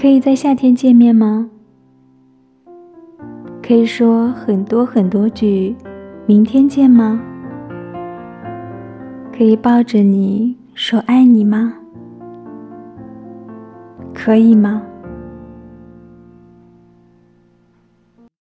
可以在夏天见面吗？可以说很多很多句明天见吗？可以抱着你说爱你吗？可以吗？